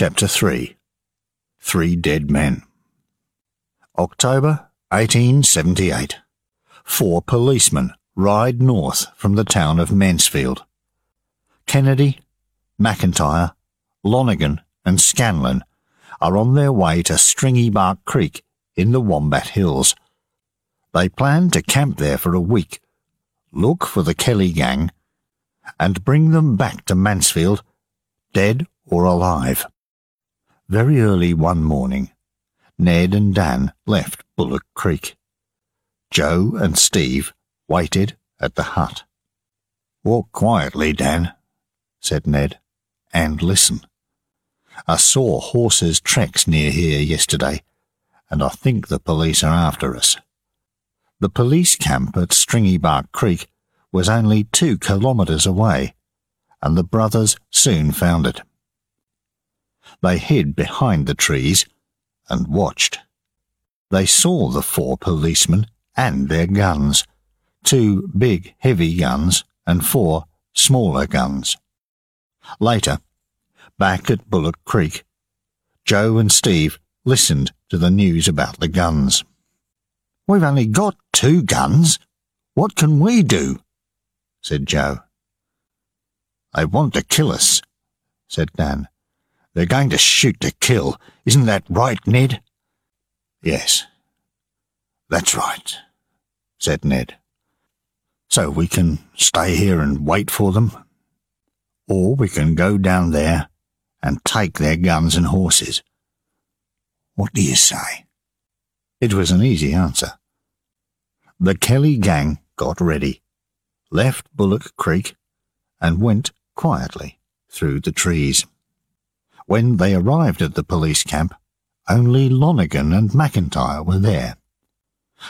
Chapter 3 Three Dead Men. October 1878. Four policemen ride north from the town of Mansfield. Kennedy, McIntyre, Lonigan, and Scanlon are on their way to Stringybark Creek in the Wombat Hills. They plan to camp there for a week, look for the Kelly gang, and bring them back to Mansfield, dead or alive. Very early one morning, Ned and Dan left Bullock Creek. Joe and Steve waited at the hut. Walk quietly, Dan, said Ned, and listen. I saw horses' tracks near here yesterday, and I think the police are after us. The police camp at Stringybark Creek was only two kilometres away, and the brothers soon found it. They hid behind the trees and watched. They saw the four policemen and their guns, two big heavy guns and four smaller guns. Later, back at Bullock Creek, Joe and Steve listened to the news about the guns. We've only got two guns. What can we do? said Joe. They want to kill us, said Dan. They're going to shoot to kill. Isn't that right, Ned? Yes, that's right, said Ned. So we can stay here and wait for them? Or we can go down there and take their guns and horses. What do you say? It was an easy answer. The Kelly gang got ready, left Bullock Creek, and went quietly through the trees. When they arrived at the police camp, only Lonigan and McIntyre were there.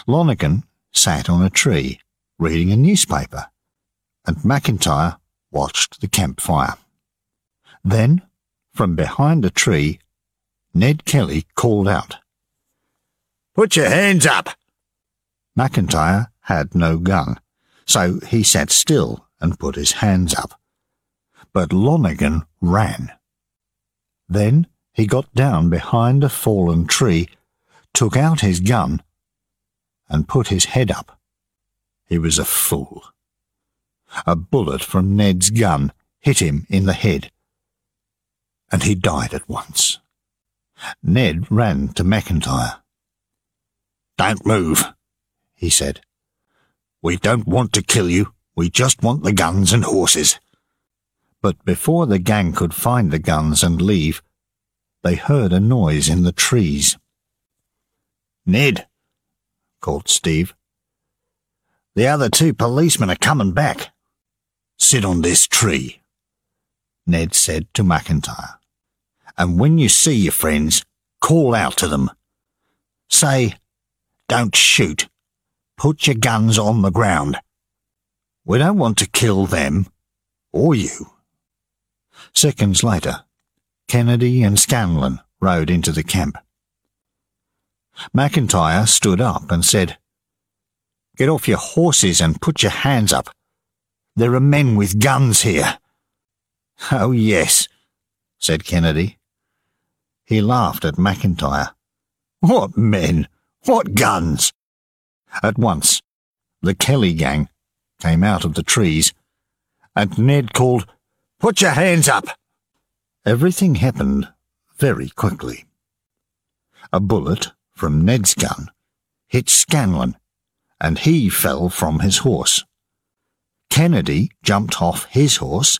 Lonigan sat on a tree, reading a newspaper, and McIntyre watched the campfire. Then, from behind a tree, Ned Kelly called out, Put your hands up! McIntyre had no gun, so he sat still and put his hands up. But Lonergan ran. Then he got down behind a fallen tree, took out his gun, and put his head up. He was a fool. A bullet from Ned's gun hit him in the head, and he died at once. Ned ran to McIntyre. Don't move, he said. We don't want to kill you. We just want the guns and horses. But before the gang could find the guns and leave, they heard a noise in the trees. Ned, called Steve. The other two policemen are coming back. Sit on this tree, Ned said to McIntyre. And when you see your friends, call out to them. Say, don't shoot. Put your guns on the ground. We don't want to kill them, or you. Seconds later, Kennedy and Scanlon rode into the camp. McIntyre stood up and said, Get off your horses and put your hands up. There are men with guns here. Oh, yes, said Kennedy. He laughed at McIntyre. What men? What guns? At once, the Kelly gang came out of the trees, and Ned called, Put your hands up! Everything happened very quickly. A bullet from Ned's gun hit Scanlon, and he fell from his horse. Kennedy jumped off his horse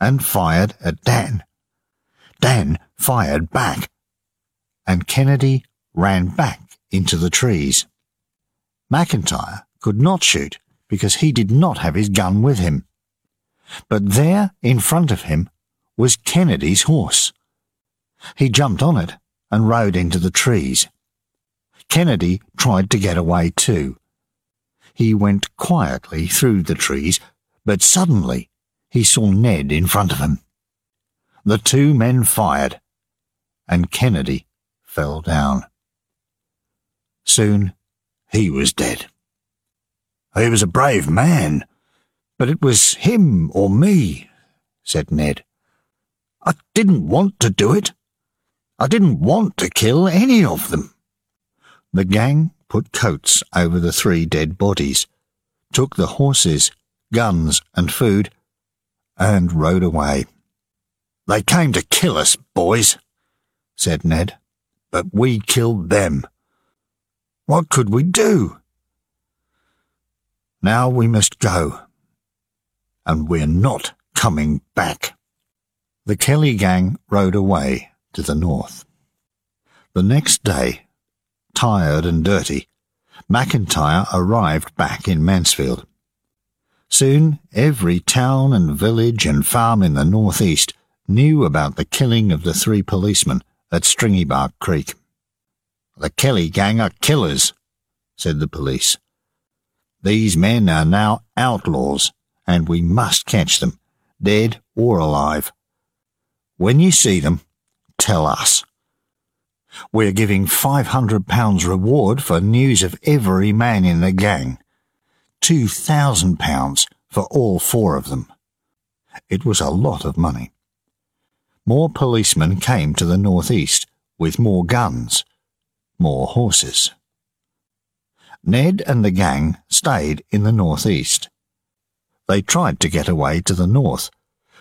and fired at Dan. Dan fired back, and Kennedy ran back into the trees. McIntyre could not shoot because he did not have his gun with him. But there, in front of him, was Kennedy's horse. He jumped on it and rode into the trees. Kennedy tried to get away too. He went quietly through the trees, but suddenly he saw Ned in front of him. The two men fired, and Kennedy fell down. Soon he was dead. He was a brave man, but it was him or me, said Ned. I didn't want to do it. I didn't want to kill any of them. The gang put coats over the three dead bodies, took the horses, guns, and food, and rode away. They came to kill us, boys, said Ned, but we killed them. What could we do? Now we must go, and we're not coming back. The Kelly gang rode away to the north. The next day, tired and dirty, McIntyre arrived back in Mansfield. Soon every town and village and farm in the northeast knew about the killing of the three policemen at Stringybark Creek. The Kelly gang are killers, said the police. These men are now outlaws, and we must catch them, dead or alive. When you see them, tell us. We're giving £500 reward for news of every man in the gang. £2,000 for all four of them. It was a lot of money. More policemen came to the northeast with more guns, more horses. Ned and the gang stayed in the northeast. They tried to get away to the north,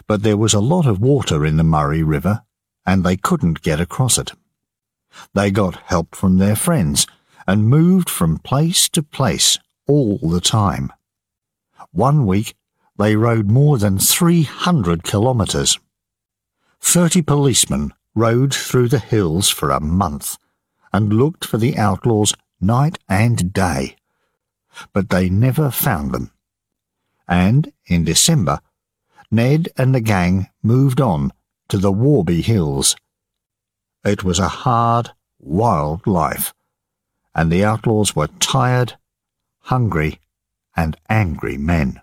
but there was a lot of water in the Murray River and they couldn't get across it. They got help from their friends and moved from place to place all the time. One week they rode more than 300 kilometres. Thirty policemen rode through the hills for a month and looked for the outlaws night and day. But they never found them. And in December, Ned and the gang moved on to the Warby Hills it was a hard, wild life, and the outlaws were tired, hungry, and angry men.